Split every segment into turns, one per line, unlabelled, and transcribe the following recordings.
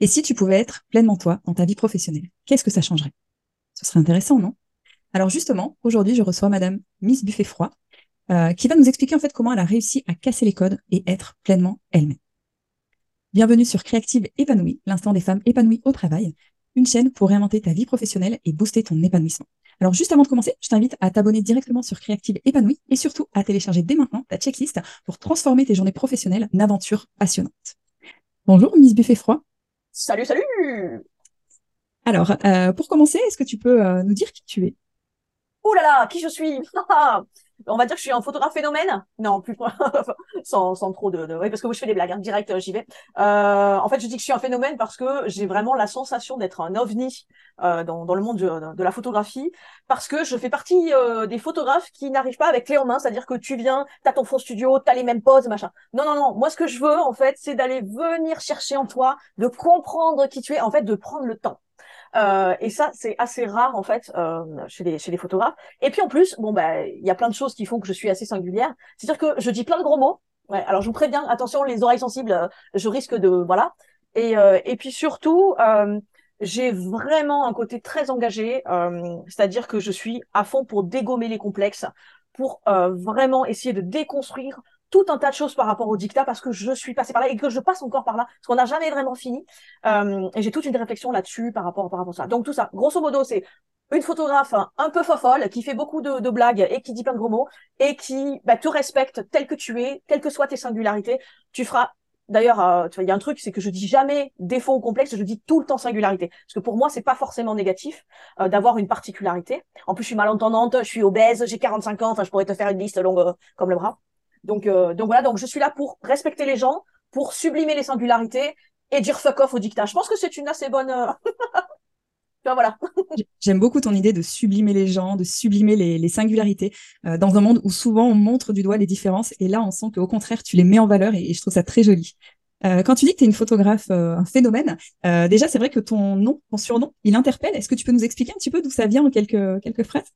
Et si tu pouvais être pleinement toi dans ta vie professionnelle, qu'est-ce que ça changerait? Ce serait intéressant, non? Alors justement, aujourd'hui, je reçois Madame Miss Buffet-Froid, euh, qui va nous expliquer en fait comment elle a réussi à casser les codes et être pleinement elle-même. Bienvenue sur Créative Épanouie, l'instant des femmes épanouies au travail, une chaîne pour réinventer ta vie professionnelle et booster ton épanouissement. Alors juste avant de commencer, je t'invite à t'abonner directement sur Créative Épanouie et surtout à télécharger dès maintenant ta checklist pour transformer tes journées professionnelles en aventures passionnantes. Bonjour Miss Buffet-Froid.
Salut, salut!
Alors, euh, pour commencer, est-ce que tu peux euh, nous dire qui tu es?
Oh là là, qui je suis? on va dire que je suis un photographe phénomène. Non, plus sans, sans trop de. Oui, parce que moi, je fais des blagues, hein, direct, euh, j'y vais. Euh, en fait, je dis que je suis un phénomène parce que j'ai vraiment la sensation d'être un ovni euh, dans, dans le monde de, de, la photographie, parce que je fais partie euh, des photographes qui n'arrivent pas avec clé en main, c'est-à-dire que tu viens, t'as ton fond studio, t'as les mêmes poses, machin. Non, non, non. Moi, ce que je veux, en fait, c'est d'aller venir chercher en toi, de comprendre qui tu es, en fait, de prendre le temps. Euh, et ça, c'est assez rare en fait euh, chez les chez les photographes. Et puis en plus, bon bah, il y a plein de choses qui font que je suis assez singulière. C'est-à-dire que je dis plein de gros mots. Ouais, alors je vous préviens, attention, les oreilles sensibles, euh, je risque de voilà. Et euh, et puis surtout, euh, j'ai vraiment un côté très engagé. C'est-à-dire que je suis à fond pour dégommer les complexes, pour vraiment essayer de déconstruire tout un tas de choses par rapport au dictat parce que je suis passée par là et que je passe encore par là parce qu'on n'a jamais vraiment fini. Euh, et j'ai toute une réflexion là-dessus par rapport, par rapport à ça. Donc tout ça, grosso modo, c'est une photographe un peu fofolle qui fait beaucoup de, de, blagues et qui dit plein de gros mots et qui bah, te respecte tel que tu es, quelles que soient tes singularités. Tu feras D'ailleurs, euh, tu vois, il y a un truc, c'est que je dis jamais défaut ou complexe, je dis tout le temps singularité. Parce que pour moi, c'est pas forcément négatif euh, d'avoir une particularité. En plus, je suis malentendante, je suis obèse, j'ai 45 ans, enfin, je pourrais te faire une liste longue euh, comme le bras. Donc, euh, donc voilà, donc je suis là pour respecter les gens, pour sublimer les singularités et dire fuck off au dictat. Je pense que c'est une assez bonne. Euh, voilà.
J'aime beaucoup ton idée de sublimer les gens, de sublimer les, singularités euh, dans un monde où souvent on montre du doigt les différences et là on sent qu'au contraire tu les mets en valeur et, je trouve ça très joli. Euh, quand tu dis que tu es une photographe, un phénomène, déjà c'est vrai que ton nom, ton surnom, il interpelle. Est-ce que tu peux nous expliquer un petit peu d'où ça vient en quelques, quelques phrases?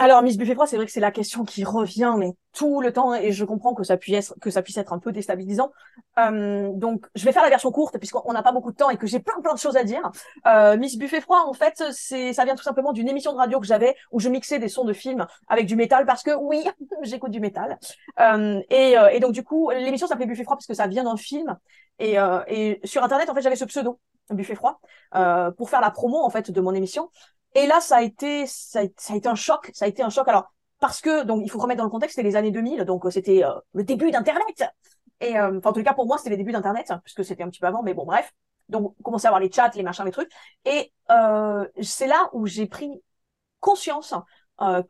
Alors Miss Buffet froid, c'est vrai que c'est la question qui revient mais tout le temps et je comprends que ça puisse être que ça puisse être un peu déstabilisant. Euh, donc je vais faire la version courte puisqu'on n'a pas beaucoup de temps et que j'ai plein plein de choses à dire. Euh, Miss Buffet froid, en fait, c'est ça vient tout simplement d'une émission de radio que j'avais où je mixais des sons de films avec du métal parce que oui, j'écoute du métal. Euh, et, euh, et, donc du coup l'émission s'appelait Buffet froid parce que ça vient d'un film et, euh, et sur internet en fait j'avais ce pseudo Buffet froid pour faire la promo en fait de mon émission et là, ça a été, ça a, été un choc. Ça a été un choc. Alors, parce que, donc, il faut remettre dans le contexte, c'était les années 2000, donc euh, c'était euh, le début d'Internet. Et, euh, enfin, en tout cas, pour moi, c'était les débuts d'Internet, hein, puisque c'était un petit peu avant, mais bon, bref. Donc, on commençait à avoir les chats, les machins, les trucs. Et c'est là où j'ai pris conscience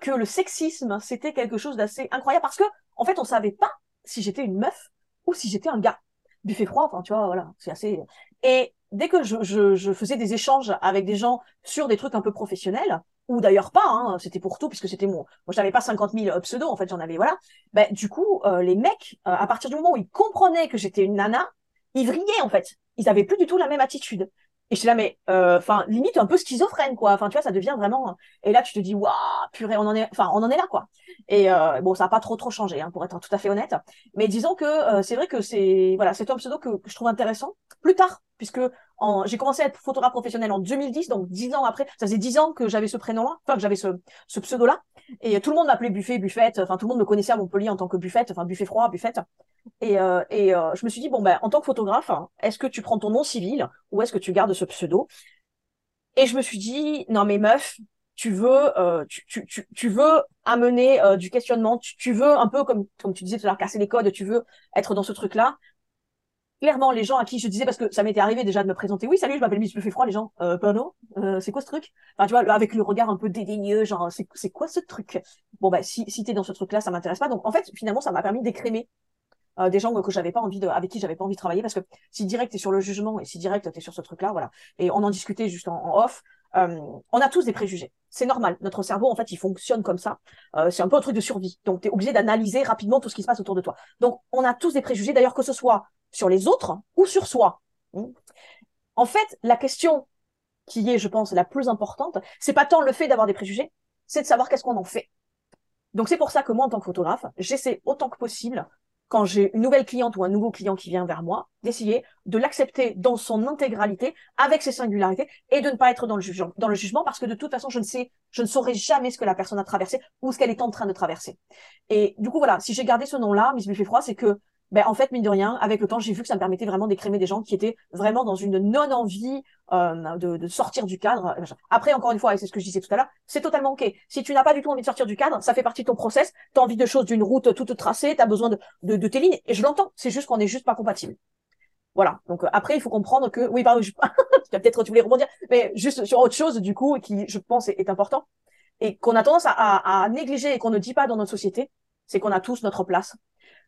que le sexisme, c'était quelque chose d'assez incroyable, parce que, en fait, on savait pas si j'étais une meuf ou si j'étais un gars. Buffet froid, enfin, tu vois, voilà, c'est assez... Et dès que je, faisais des échanges avec des gens sur des trucs un peu professionnels, ou d'ailleurs pas, hein, c'était pour tout, puisque c'était mon, moi j'avais pas 50 000 euh, pseudos, en fait j'en avais, voilà. Ben, du coup, euh, les mecs, euh, à partir du moment où ils comprenaient que j'étais une nana, ils vrillaient en fait. Ils avaient plus du tout la même attitude. Et je suis là, mais enfin, limite un peu schizophrène, quoi. Enfin, tu vois, ça devient vraiment. Et là, tu te dis, waouh, purée, on en est, enfin, on en est là, quoi. Et bon, ça n'a pas trop trop changé, hein, pour être tout à fait honnête. Mais disons que c'est vrai que c'est, voilà, c'est un pseudo que, que, je trouve intéressant. Plus tard, puisque j'ai commencé à être photographe professionnel en 2010, donc dix ans après, ça faisait dix ans que j'avais ce prénom-là, enfin que j'avais ce, ce pseudo-là, et tout le monde m'appelait Buffet, Buffette, enfin tout le monde me connaissait à Montpellier en tant que Buffette, enfin Buffet froid, Buffette. Et, euh, et euh, je me suis dit bon ben en tant que photographe, est-ce que tu prends ton nom civil ou est-ce que tu gardes ce pseudo? Et je me suis dit non mais meuf, tu veux, euh, tu, tu, tu, tu, veux amener du questionnement, tu, tu, veux un peu comme comme tu disais tout à l'heure casser les codes, tu veux être dans ce truc-là. Clairement les gens à qui je disais parce que ça m'était arrivé déjà de me présenter oui salut je m'appelle Miss fait froid les gens euh, pardon c'est quoi ce truc? Enfin tu vois avec le regard un peu dédaigneux genre c'est quoi ce truc? Bon bah si si t'es dans ce truc là ça m'intéresse pas. Donc en fait finalement ça m'a permis d'écrémer euh, des gens que j'avais pas envie de avec qui j'avais pas envie de travailler parce que si direct t'es sur le jugement et si direct t'es sur ce truc là voilà et on en discutait juste en, off euh, on a tous des préjugés. C'est normal. Notre cerveau, en fait, il fonctionne comme ça. Euh, c'est un peu un truc de survie. Donc, tu es obligé d'analyser rapidement tout ce qui se passe autour de toi. Donc, on a tous des préjugés, d'ailleurs, que ce soit sur les autres ou sur soi. Hmm. En fait, la question qui est, je pense, la plus importante, c'est pas tant le fait d'avoir des préjugés, c'est de savoir qu'est-ce qu'on en fait. Donc c'est pour ça que moi, en tant que photographe, j'essaie autant que possible quand j'ai une nouvelle cliente ou un nouveau client qui vient vers moi, d'essayer de l'accepter dans son intégralité, avec ses singularités, et de ne pas être dans le jugement, parce que de toute façon, je ne sais, je ne saurais jamais ce que la personne a traversé ou ce qu'elle est en train de traverser. Et du coup, voilà, si j'ai gardé ce nom-là, Miss Buffet Froid, c'est que ben, en fait, mine de rien, avec le temps, j'ai vu que ça me permettait vraiment d'écrémer des gens qui étaient vraiment dans une non-envie euh, de, de, sortir du cadre. Après, encore une fois, et c'est ce que je disais tout à l'heure, c'est totalement OK. Si tu n'as pas du tout envie de sortir du cadre, ça fait partie de ton process, tu as envie de choses d'une route toute tracée, tu as besoin de, de, de, tes lignes, et je l'entends, c'est juste qu'on n'est juste pas compatible. Voilà. Donc euh, après, il faut comprendre que, oui, pardon, je... tu vas peut-être tu voulais rebondir, mais juste sur autre chose, du coup, qui, je pense, est, important, et qu'on a tendance à, à, à négliger et qu'on ne dit pas dans notre société, c'est qu'on a tous notre place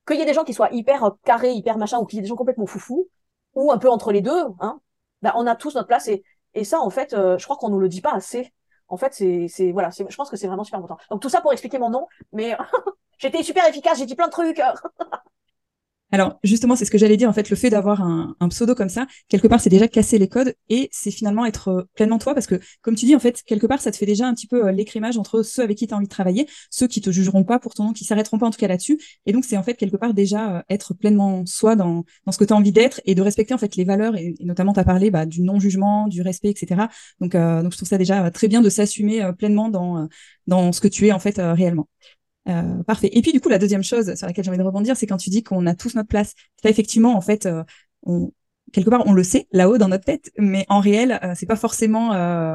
qu'il y ait des gens qui soient hyper euh, carrés, hyper machin, ou qu'il y ait des gens complètement foufous, ou un peu entre les deux, hein, ben on a tous notre place. Et, et ça, en fait, euh, je crois qu'on nous le dit pas assez. En fait, c'est, c'est voilà, je pense que c'est vraiment super important. Donc tout ça pour expliquer mon nom, mais j'étais super efficace, j'ai dit plein de trucs.
Alors justement, c'est ce que j'allais dire. En fait, le fait d'avoir un, pseudo comme ça, quelque part, c'est déjà casser les codes et c'est finalement être euh, pleinement toi parce que, comme tu dis, en fait, quelque part, ça te fait déjà un petit peu euh, l'écrémage entre ceux avec qui tu as envie de travailler, ceux qui te jugeront pas pour ton nom, qui s'arrêteront pas en tout cas là-dessus. Et donc, c'est en fait quelque part déjà euh, être pleinement soi dans, dans ce que tu as envie d'être et de respecter en fait les valeurs et, notamment tu as parlé bah, du non-jugement, du respect, etc. Donc, donc, je trouve ça déjà très bien de s'assumer pleinement dans, dans ce que tu es en fait réellement. Euh, parfait. Et puis du coup, la deuxième chose sur laquelle j'ai envie de rebondir, c'est quand tu dis qu'on a tous notre place. Là, effectivement, en fait, euh, on, quelque part, on le sait là-haut dans notre tête, mais en réel, euh, c'est pas forcément,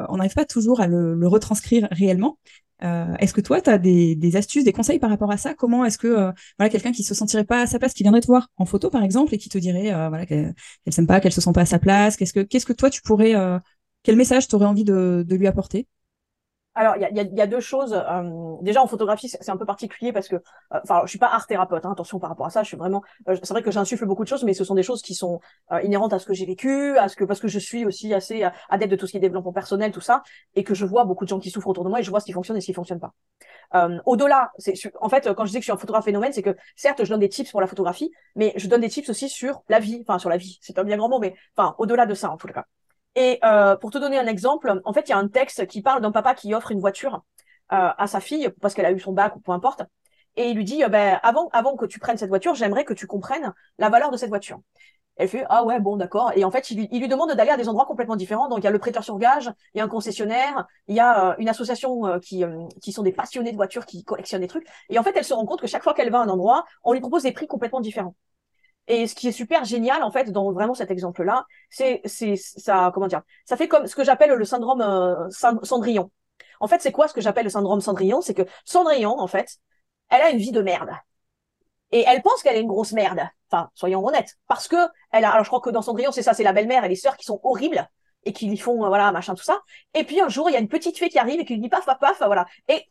on n'arrive pas toujours à le, le retranscrire réellement. est-ce que toi, tu as des, des, astuces, des conseils par rapport à ça? Comment est-ce que voilà quelqu'un qui se sentirait pas à sa place, qui viendrait te voir en photo par exemple et qui te dirait voilà qu'elle ne s'aime pas, qu'elle se sent pas à sa place, qu'est-ce que qu'est-ce que toi tu pourrais, quel message tu aurais envie de, de lui apporter?
Alors, il y a, y a, deux choses. Euh, déjà, en photographie, c'est un peu particulier parce que, euh, enfin, je suis pas art thérapeute. Hein, attention par rapport à ça. Je suis vraiment. Euh, c'est vrai que j'insuffle beaucoup de choses, mais ce sont des choses qui sont inhérentes à ce que j'ai vécu, à ce que parce que je suis aussi assez adepte de tout ce qui est développement personnel, tout ça, et que je vois beaucoup de gens qui souffrent autour de moi et je vois ce qui fonctionne et ce qui fonctionne pas. Au-delà, c'est en fait quand je dis que je suis un photographe phénomène, c'est que certes, je donne des tips pour la photographie, mais je donne des tips aussi sur la vie, enfin sur la vie. C'est un bien grand mot, mais enfin au-delà de ça en tout cas. Et euh, pour te donner un exemple, en fait, il y a un texte qui parle d'un papa qui offre une voiture euh, à sa fille parce qu'elle a eu son bac ou peu importe. Et il lui dit, euh, ben, avant, avant que tu prennes cette voiture, j'aimerais que tu comprennes la valeur de cette voiture. Elle fait, ah ouais, bon, d'accord. Et en fait, il, lui demande d'aller à des endroits complètement différents. Donc, il y a le prêteur sur gage, il y a un concessionnaire, il y a une association qui, qui sont des passionnés de voitures qui collectionnent des trucs. Et en fait, elle se rend compte que chaque fois qu'elle va à un endroit, on lui propose des prix complètement différents. Et ce qui est super génial, en fait, dans vraiment cet exemple-là, c'est, c'est, ça, comment dire, ça fait comme ce que j'appelle le syndrome euh, Cendrillon. En fait, c'est quoi ce que j'appelle le syndrome Cendrillon? C'est que Cendrillon, en fait, elle a une vie de merde. Et elle pense qu'elle est une grosse merde. Enfin, soyons honnêtes. Parce que elle a, alors je crois que dans Cendrillon, c'est ça, c'est la belle-mère et les sœurs qui sont horribles et qui lui font, euh, voilà, machin, tout ça. Et puis un jour, il y a une petite fée qui arrive et qui lui dit paf, paf, paf, voilà. Et,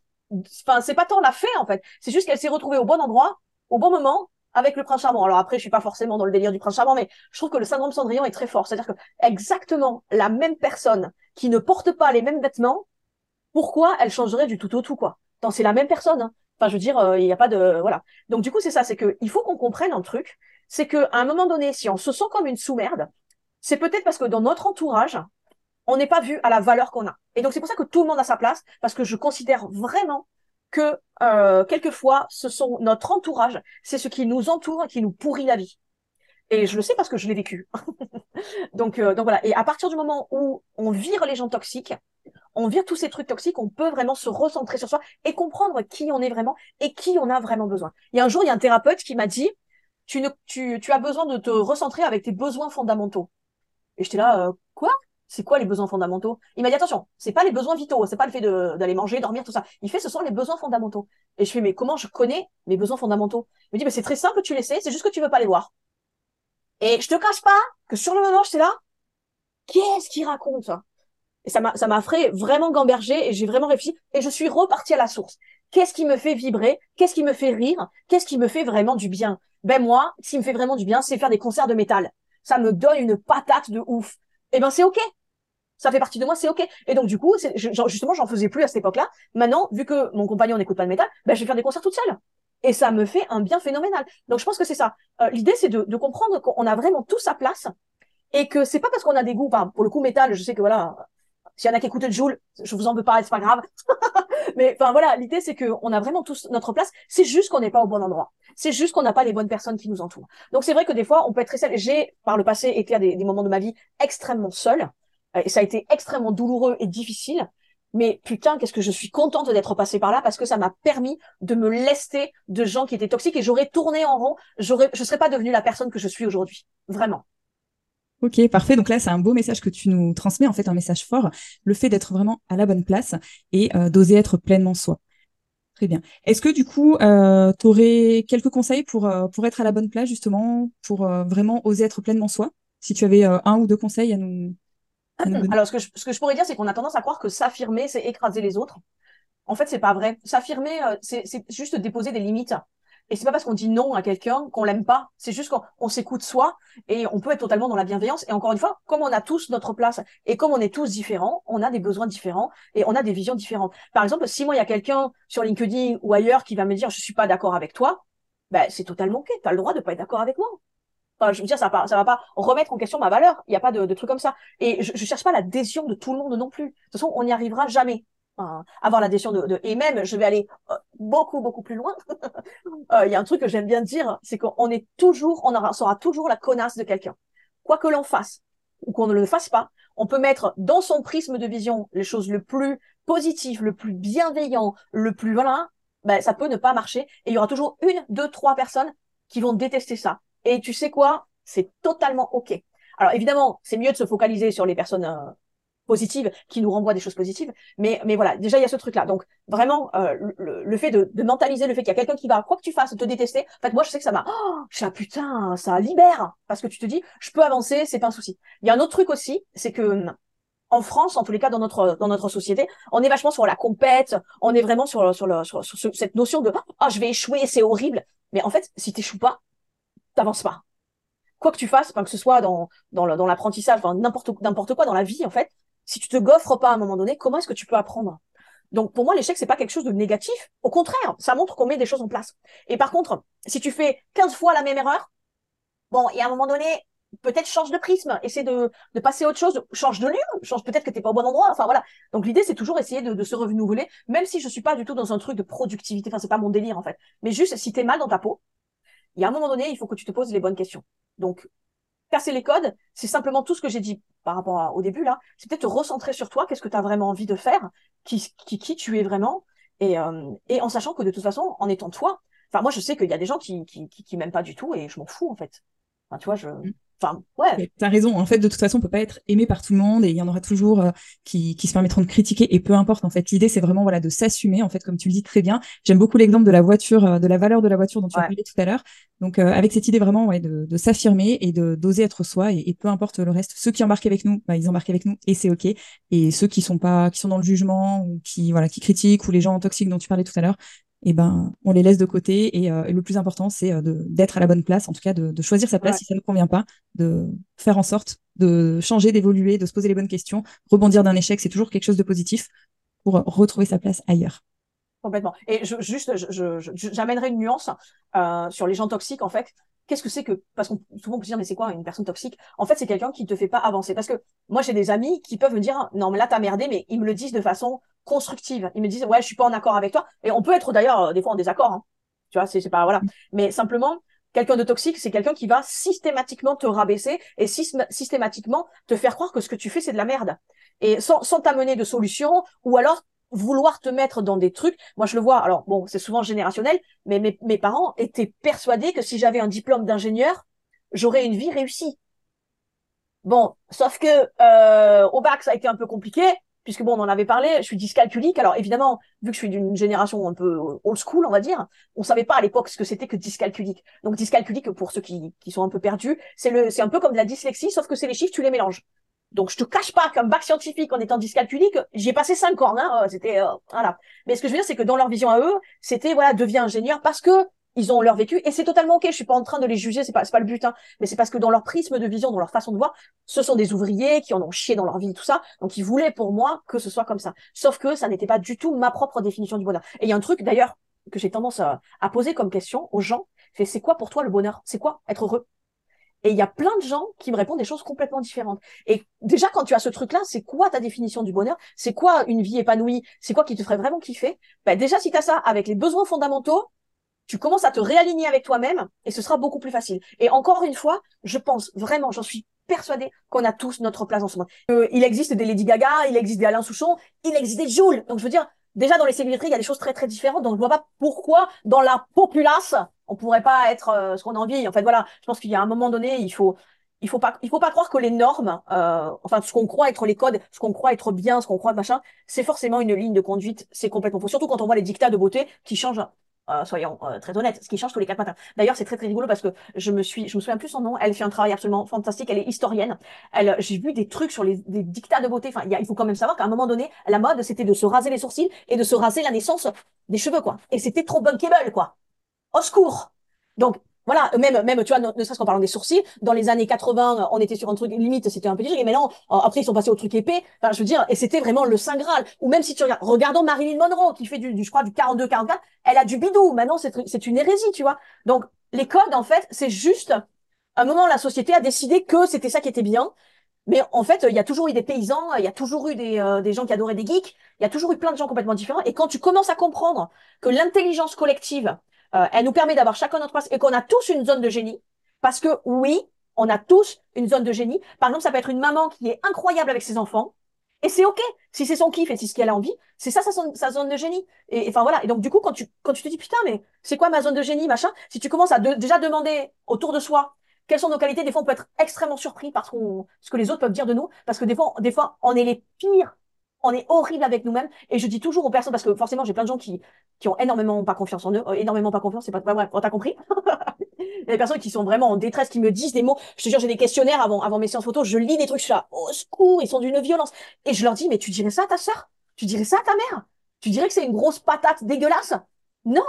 enfin, c'est pas tant la fée, en fait. C'est juste qu'elle s'est retrouvée au bon endroit, au bon moment, avec le prince charmant. Alors après, je suis pas forcément dans le délire du prince charmant, mais je trouve que le syndrome Cendrillon est très fort. C'est-à-dire que exactement la même personne qui ne porte pas les mêmes vêtements, pourquoi elle changerait du tout au tout, quoi? Tant c'est la même personne. Hein. Enfin, je veux dire, euh, il n'y a pas de voilà. Donc du coup, c'est ça, c'est que il faut qu'on comprenne un truc, c'est que à un moment donné, si on se sent comme une sous-merde, c'est peut-être parce que dans notre entourage, on n'est pas vu à la valeur qu'on a. Et donc c'est pour ça que tout le monde a sa place, parce que je considère vraiment que euh, quelquefois, ce sont notre entourage, c'est ce qui nous entoure, qui nous pourrit la vie. Et je le sais parce que je l'ai vécu. donc, euh, donc voilà. Et à partir du moment où on vire les gens toxiques, on vire tous ces trucs toxiques, on peut vraiment se recentrer sur soi et comprendre qui on est vraiment et qui on a vraiment besoin. Il y a un jour, il y a un thérapeute qui m'a dit, tu, ne, tu, tu as besoin de te recentrer avec tes besoins fondamentaux. Et j'étais là, euh, quoi? C'est quoi les besoins fondamentaux? Il m'a dit attention, c'est pas les besoins vitaux, c'est pas le fait d'aller manger, dormir, tout ça. Il fait ce sont les besoins fondamentaux. Et je fais mais comment je connais mes besoins fondamentaux? Il me dit mais c'est très simple, tu les sais, c'est juste que tu veux pas les voir. Et je te cache pas que sur le moment j'étais là, qu'est-ce qu'il raconte? Et ça m'a ça m'a fait vraiment gamberger et j'ai vraiment réfléchi et je suis repartie à la source. Qu'est-ce qui me fait vibrer? Qu'est-ce qui me fait rire? Qu'est-ce qui me fait vraiment du bien? Ben moi, ce qui me fait vraiment du bien, c'est faire des concerts de métal. Ça me donne une patate de ouf. Eh ben c'est ok ça fait partie de moi, c'est ok. Et donc du coup, justement, j'en faisais plus à cette époque-là. Maintenant, vu que mon compagnon n'écoute pas de métal, ben, je vais faire des concerts toute seule. Et ça me fait un bien phénoménal. Donc je pense que c'est ça. Euh, l'idée, c'est de, comprendre qu'on a vraiment tout sa place et que c'est pas parce qu'on a des goûts, pour le coup métal, je sais que voilà, s'il y en a qui écoutent le Joule, je vous en veux pas, c'est pas grave. Mais enfin voilà, l'idée c'est que on a vraiment tous notre place. C'est juste qu'on n'est pas au bon endroit. C'est juste qu'on n'a pas les bonnes personnes qui nous entourent. Donc c'est vrai que des fois on peut être très seul. J'ai par le passé été à des, moments de ma vie extrêmement seul et ça a été extrêmement douloureux et difficile. Mais putain, qu'est-ce que je suis contente d'être passée par là parce que ça m'a permis de me lester de gens qui étaient toxiques et j'aurais tourné en rond, j'aurais, je serais pas devenue la personne que je suis aujourd'hui. Vraiment.
Ok, parfait. Donc là, c'est un beau message que tu nous transmets, en fait, un message fort, le fait d'être vraiment à la bonne place et euh, d'oser être pleinement soi. Très bien. Est-ce que du coup, euh, tu aurais quelques conseils pour, euh, pour être à la bonne place, justement, pour vraiment oser être pleinement soi? Si tu avais un ou deux conseils à nous,
Alors, ce que, je, ce que je pourrais dire, c'est qu'on a tendance à croire que s'affirmer, c'est écraser les autres. En fait, c'est pas vrai. S'affirmer, c'est juste déposer des limites. Et c'est pas parce qu'on dit non à quelqu'un qu'on l'aime pas. C'est juste qu'on s'écoute soi et on peut être totalement dans la bienveillance. Et encore une fois, comme on a tous notre place et comme on est tous différents, on a des besoins différents et on a des visions différentes. Par exemple, si moi il y a quelqu'un sur LinkedIn ou ailleurs qui va me dire je suis pas d'accord avec toi, ben c'est totalement ok. T'as le droit de pas être d'accord avec moi. Enfin, je veux dire, ça va pas, ça va pas remettre en question ma valeur. Il n'y a pas de, de truc comme ça. Et je, je cherche pas l'adhésion de tout le monde non plus. De toute façon, on n'y arrivera jamais avoir l'adhésion de, de, et même je vais aller euh, beaucoup beaucoup plus loin. Euh, il y a un truc que j'aime bien dire c'est qu'on est toujours on aura, sera toujours la connasse de quelqu'un. Quoi que l'on fasse ou qu'on ne le fasse pas on peut mettre dans son prisme de vision les choses le plus positif le plus bienveillant le plus voilà ben ça peut ne pas marcher. Et il y aura toujours une deux trois personnes qui vont détester ça. Et tu sais quoi? C'est totalement ok. Alors évidemment c'est mieux de se focaliser sur les personnes euh, positive qui nous renvoie des choses positives. Mais, mais voilà, déjà, il y a ce truc-là. Donc, vraiment, euh, le, fait de, de, mentaliser le fait qu'il y a quelqu'un qui va, quoi que tu fasses, te détester. En fait, moi, je sais que ça m'a, oh, je putain, ça libère. Parce que tu te dis, je peux avancer, c'est pas un souci. Il y a un autre truc aussi, c'est que, en France, en tous les cas dans notre dans notre société, on est vachement sur la compète, on est vraiment sur sur, le, sur, cette notion de ah je vais échouer, c'est horrible. Mais en fait, si t'échoues pas, t'avances pas. Quoi que tu fasses, que ce soit dans dans l'apprentissage, enfin n'importe n'importe quoi dans la vie en fait, si tu te goffres pas à un moment donné, comment est-ce que tu peux apprendre? Donc pour moi, l'échec, c'est pas quelque chose de négatif. Au contraire, ça montre qu'on met des choses en place. Et par contre, si tu fais 15 fois la même erreur, bon, et à un moment donné, peut-être change de prisme, essaie de, passer à autre chose, change de lieu, change peut-être que t'es pas au bon endroit. Enfin voilà. Donc l'idée, c'est toujours essayer de, se renouveler, même si je suis pas du tout dans un truc de productivité. Enfin, c'est pas mon délire en fait. Mais juste, si t'es mal dans ta peau, il y a un moment donné, il faut que tu te poses les bonnes questions. Donc casser les codes, c'est simplement tout ce que j'ai dit par rapport au début là. C'est peut-être te recentrer sur toi, qu'est-ce que tu as vraiment envie de faire, qui, qui, qui tu es vraiment, et, euh, et en sachant que de toute façon, en étant toi, enfin moi je sais qu'il y a des gens qui, qui, qui, m'aiment pas du tout et je m'en fous en fait. Enfin, tu vois, je, mmh. Enfin, ouais.
T'as raison. En fait, de toute façon, on peut pas être aimé par tout le monde et il y en aura toujours euh, qui, qui se permettront de critiquer et peu importe. En fait, l'idée, c'est vraiment voilà de s'assumer. En fait, comme tu le dis très bien. J'aime beaucoup l'exemple de la voiture, euh, de la valeur de la voiture dont tu as parlé tout à l'heure. Donc, euh, avec cette idée vraiment ouais, de, de s'affirmer et de d'oser être soi et, et, peu importe le reste. Ceux qui embarquent avec nous, bah, ils embarquent avec nous et c'est ok. Et ceux qui sont pas, qui sont dans le jugement ou qui voilà, qui critiquent ou les gens toxiques dont tu parlais tout à l'heure, et eh ben on les laisse de côté et, euh, le plus important c'est euh, d'être à la bonne place en tout cas de, de choisir sa place si ça ne convient pas de faire en sorte de changer d'évoluer de se poser les bonnes questions. Rebondir d'un échec c'est toujours quelque chose de positif pour retrouver sa place ailleurs.
Complètement. Et je, juste j'amènerai une nuance euh, sur les gens toxiques en fait. Qu'est-ce que c'est que parce qu'on souvent on peut dire mais c'est quoi une personne toxique? En fait c'est quelqu'un qui te fait pas avancer. Parce que moi j'ai des amis qui peuvent me dire non mais là t'as merdé mais ils me le disent de façon constructive ils me disent ouais je suis pas en accord avec toi et on peut être d'ailleurs euh, des fois en désaccord hein. tu vois c'est pas voilà mais simplement quelqu'un de toxique c'est quelqu'un qui va systématiquement te rabaisser et systématiquement te faire croire que ce que tu fais c'est de la merde et sans sans t'amener de solution ou alors vouloir te mettre dans des trucs. Moi, je le vois. Alors, bon, c'est souvent générationnel, mais mes, mes parents étaient persuadés que si j'avais un diplôme d'ingénieur, j'aurais une vie réussie. Bon, sauf que euh, au bac, ça a été un peu compliqué, puisque bon, on en avait parlé. Je suis dyscalculique. Alors évidemment, vu que je suis d'une génération un peu old school, on va dire, on savait pas à l'époque ce que c'était que dyscalculique. Donc dyscalculique, pour ceux qui, sont un peu perdus, c'est un peu comme de la dyslexie, sauf que c'est les chiffres, tu les mélanges. Donc je te cache pas qu'un bac scientifique en étant dyscalculique, j'y ai passé cinq ans. Hein, euh, c'était euh, voilà. Mais ce que je veux dire, c'est que dans leur vision à eux, c'était voilà, deviens ingénieur parce que ils ont leur vécu et c'est totalement ok. Je suis pas en train de les juger, c'est pas c'est pas le but. Hein, mais c'est parce que dans leur prisme de vision, dans leur façon de voir, ce sont des ouvriers qui en ont chié dans leur vie, tout ça. Donc ils voulaient pour moi que ce soit comme ça. Sauf que ça n'était pas du tout ma propre définition du bonheur. Et il y a un truc d'ailleurs que j'ai tendance à, poser comme question aux gens. C'est c'est quoi pour toi le bonheur? C'est quoi être heureux? Et il y a plein de gens qui me répondent des choses complètement différentes. Et déjà, quand tu as ce truc-là, c'est quoi ta définition du bonheur? C'est quoi une vie épanouie? C'est quoi qui te ferait vraiment kiffer? Ben Déjà, si tu ça avec les besoins fondamentaux, tu commences à te réaligner avec toi-même et ce sera beaucoup plus facile. Et encore une fois, je pense vraiment, j'en suis persuadée qu'on a tous notre place en ce moment. Euh, il existe des Lady Gaga, il existe des Alain Souchon, il existe des Jules. Donc je veux dire, déjà dans les célébrités, il y a des choses très très différentes. Donc je vois pas pourquoi dans la populace, on pourrait pas être euh, ce qu'on a envie. En fait, voilà, je pense qu'il y a un moment donné, il faut il faut pas il faut pas croire que les normes, euh, enfin ce qu'on croit être les codes, ce qu'on croit être bien, ce qu'on croit machin, c'est forcément une ligne de conduite. C'est complètement faux. Surtout quand on voit les dictats de beauté qui changent euh, soyons euh, très honnêtes, ce qui change tous les quatre matins. D'ailleurs, c'est très très rigolo parce que je me suis, je me souviens plus son nom. Elle fait un travail absolument fantastique. Elle est historienne. Elle, j'ai vu des trucs sur les des dictats de beauté. Enfin, il faut quand même savoir qu'à un moment donné, la mode c'était de se raser les sourcils et de se raser la naissance des cheveux, quoi. Et c'était trop bunkable, quoi. Au secours. Donc, voilà, même, même, tu vois, ne, serait-ce qu'en parlant des sourcils, dans les années 80, on était sur un truc limite, c'était un petit truc, et maintenant, euh, après, ils sont passés au truc épais. Enfin, je veux dire, et c'était vraiment le saint graal. Ou même si tu regardes, regardons Marilyn Monroe, qui fait du, du je crois, du 42, 44, elle a du bidou. Maintenant, c'est une hérésie, tu vois. Donc, les codes, en fait, c'est juste, un moment, la société a décidé que c'était ça qui était bien. Mais en fait, il y a toujours eu des paysans, il y a toujours eu des, euh, des gens qui adoraient des geeks, il y a toujours eu plein de gens complètement différents. Et quand tu commences à comprendre que l'intelligence collective, euh, elle nous permet d'avoir chacun notre place et qu'on a tous une zone de génie. Parce que oui, on a tous une zone de génie. Par exemple, ça peut être une maman qui est incroyable avec ses enfants. Et c'est OK. Si c'est son kiff et si c'est ce qu'elle a envie, c'est ça sa, zone de génie. Et enfin voilà. Et donc du coup, quand tu, quand tu te dis putain, mais c'est quoi ma zone de génie, machin, si tu commences à déjà demander autour de soi quelles sont nos qualités, des fois on peut être extrêmement surpris par ce que les autres peuvent dire de nous, parce que des fois, des fois on est les pires on est horrible avec nous-mêmes. Et je dis toujours aux personnes, parce que forcément, j'ai plein de gens qui, qui ont énormément pas confiance en eux, euh, énormément pas confiance, c'est pas, pas bref, compris. Il y a des personnes qui sont vraiment en détresse, qui me disent des mots. Je te jure, j'ai des questionnaires avant, avant mes séances photo, je lis des trucs, je suis là, au secours, ils sont d'une violence. Et je leur dis, mais tu dirais ça à ta sœur? Tu dirais ça à ta mère? Tu dirais que c'est une grosse patate dégueulasse? Non!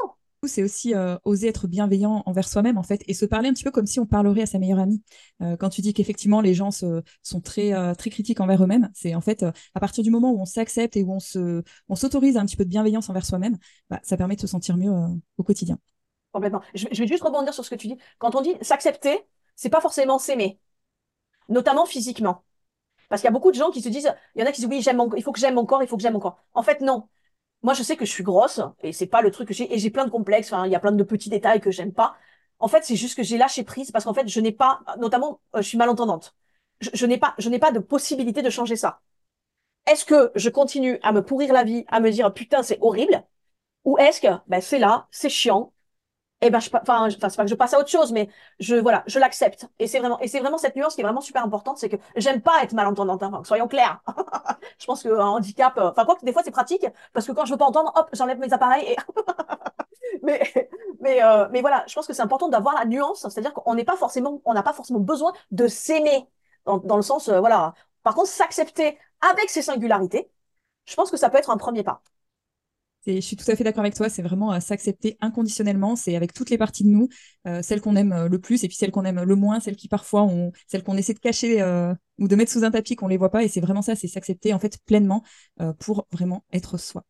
C'est aussi euh, oser être bienveillant envers soi-même en fait et se parler un petit peu comme si on parlerait à sa meilleure amie. Euh, quand tu dis qu'effectivement les gens sont très euh, très critiques envers eux-mêmes, c'est en fait à partir du moment où on s'accepte et où on on s'autorise un petit peu de bienveillance envers soi-même, bah, ça permet de se sentir mieux au quotidien.
Complètement. Je, vais juste rebondir sur ce que tu dis. Quand on dit s'accepter, c'est pas forcément s'aimer, notamment physiquement. Parce qu'il y a beaucoup de gens qui se disent, il y en a qui disent oui, il faut que j'aime mon corps, il faut que j'aime mon corps. En fait, non moi, je sais que je suis grosse et c'est pas le truc que j'ai et j'ai plein de complexes. Enfin, il y a plein de petits détails que j'aime pas. En fait, c'est juste que j'ai lâché prise parce qu'en fait, je n'ai pas, notamment, euh, je suis malentendante. Je, n'ai pas, je n'ai pas de possibilité de changer ça. Est-ce que je continue à me pourrir la vie, à me dire putain c'est horrible, ou est-ce que ben c'est là, c'est chiant, eh ben je enfin enfin c'est pas que je passe à autre chose mais je voilà je l'accepte. Et c'est vraiment et c'est vraiment cette nuance qui est vraiment super importante c'est que j'aime pas être malentendante hein, soyons clairs. Je pense que un handicap euh, enfin quoi que des fois c'est pratique parce que quand je veux pas entendre hop j'enlève mes appareils et mais mais euh, mais voilà je pense que c'est important d'avoir la nuance c'est-à-dire qu'on n'est pas forcément on n'a pas forcément besoin de s'aimer dans, dans le sens euh, voilà. Par contre s'accepter avec ses singularités je pense que ça peut être un premier pas
je suis tout à fait d'accord avec toi. C'est vraiment s'accepter inconditionnellement. C'est avec toutes les parties de nous, euh, celles qu'on aime euh, le plus et puis celles qu'on aime le moins, celles qui parfois celles qu'on essaie de cacher euh, ou de mettre sous un tapis qu'on les voit pas. Et c'est vraiment ça, c'est s'accepter en fait pleinement pour vraiment être soi.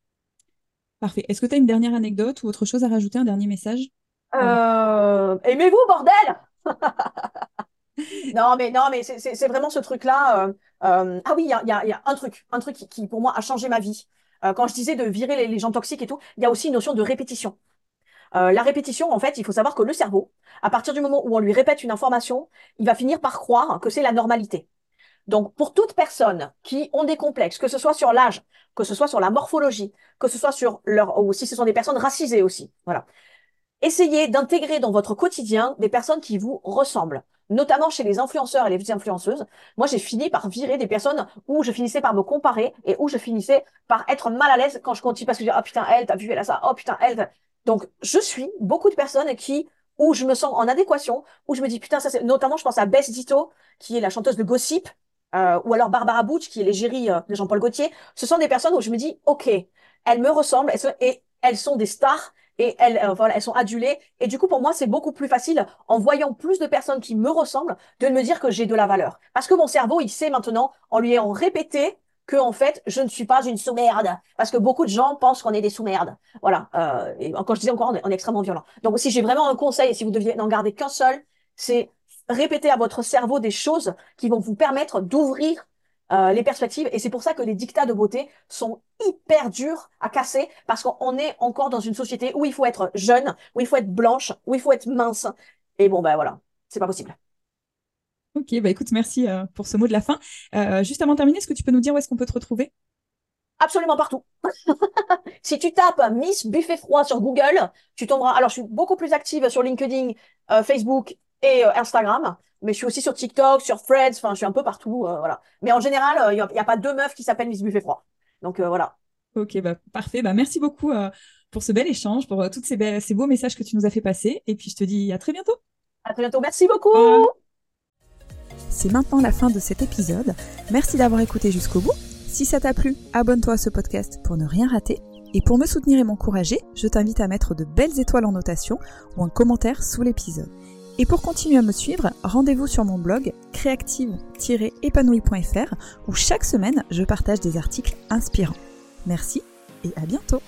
Parfait. Est-ce que tu as une dernière anecdote ou autre chose à rajouter, un dernier message?
Aimez-vous, bordel? Non, mais non, mais c'est vraiment ce truc-là. ah oui, il y a, un truc, un truc qui pour moi a changé ma vie. Euh, quand je disais de virer les, gens toxiques et tout, il y a aussi une notion de répétition. Euh, la répétition, en fait, il faut savoir que le cerveau, à partir du moment où on lui répète une information, il va finir par croire que c'est la normalité. Donc, pour toute personne qui ont des complexes, que ce soit sur l'âge, que ce soit sur la morphologie, que ce soit sur leur, ou si ce sont des personnes racisées aussi, voilà. Essayez d'intégrer dans votre quotidien des personnes qui vous ressemblent notamment chez les influenceurs et les influenceuses, moi j'ai fini par virer des personnes où je finissais par me comparer et où je finissais par être mal à l'aise quand je continue parce que je dis oh putain elle t'as vu elle a ça oh putain elle donc je suis beaucoup de personnes qui où je me sens en adéquation où je me dis putain ça c'est notamment je pense à Bess Ditto qui est la chanteuse de Gossip euh, ou alors Barbara Butch qui est l'égérie euh, de Jean-Paul Gaultier. Ce sont des personnes où je me dis ok elles me ressemblent et elles sont des stars et elles, euh, voilà, elles sont adulées. Et du coup, pour moi, c'est beaucoup plus facile, en voyant plus de personnes qui me ressemblent, de me dire que j'ai de la valeur. Parce que mon cerveau, il sait maintenant, en lui ayant répété, que en fait, je ne suis pas une sous-merde. Parce que beaucoup de gens pensent qu'on est des sous-merdes. Voilà. Euh, quand je disais encore, on est, extrêmement violent. Donc, si j'ai vraiment un conseil, si vous deviez n'en garder qu'un seul, c'est répéter à votre cerveau des choses qui vont vous permettre d'ouvrir euh, les perspectives. Et c'est pour ça que les dictats de beauté sont hyper durs à casser parce qu'on est encore dans une société où il faut être jeune, où il faut être blanche, où il faut être mince. Et bon, ben voilà, c'est pas possible.
Ok, bah écoute, merci euh, pour ce mot de la fin. Euh, juste avant de terminer, est-ce que tu peux nous dire où est-ce qu'on peut te retrouver?
Absolument partout. si tu tapes Miss Buffet Froid sur Google, tu tomberas. Alors, je suis beaucoup plus active sur LinkedIn, Facebook et Instagram mais je suis aussi sur TikTok, sur Threads, enfin, je suis un peu partout, euh, voilà. Mais en général, il euh, n'y a, pas deux meufs qui s'appellent Miss Buffet Froid. Donc euh, voilà.
Ok, bah parfait. Bah merci beaucoup pour ce bel échange, pour tous ces, ces beaux messages que tu nous as fait passer. Et puis je te dis à très bientôt.
À très bientôt. Merci beaucoup.
C'est maintenant la fin de cet épisode. Merci d'avoir écouté jusqu'au bout. Si ça t'a plu, abonne-toi à ce podcast pour ne rien rater. Et pour me soutenir et m'encourager, je t'invite à mettre de belles étoiles en notation ou un commentaire sous l'épisode. Et pour continuer à me suivre, rendez-vous sur mon blog créative-épanouie.fr où chaque semaine je partage des articles inspirants. Merci et à bientôt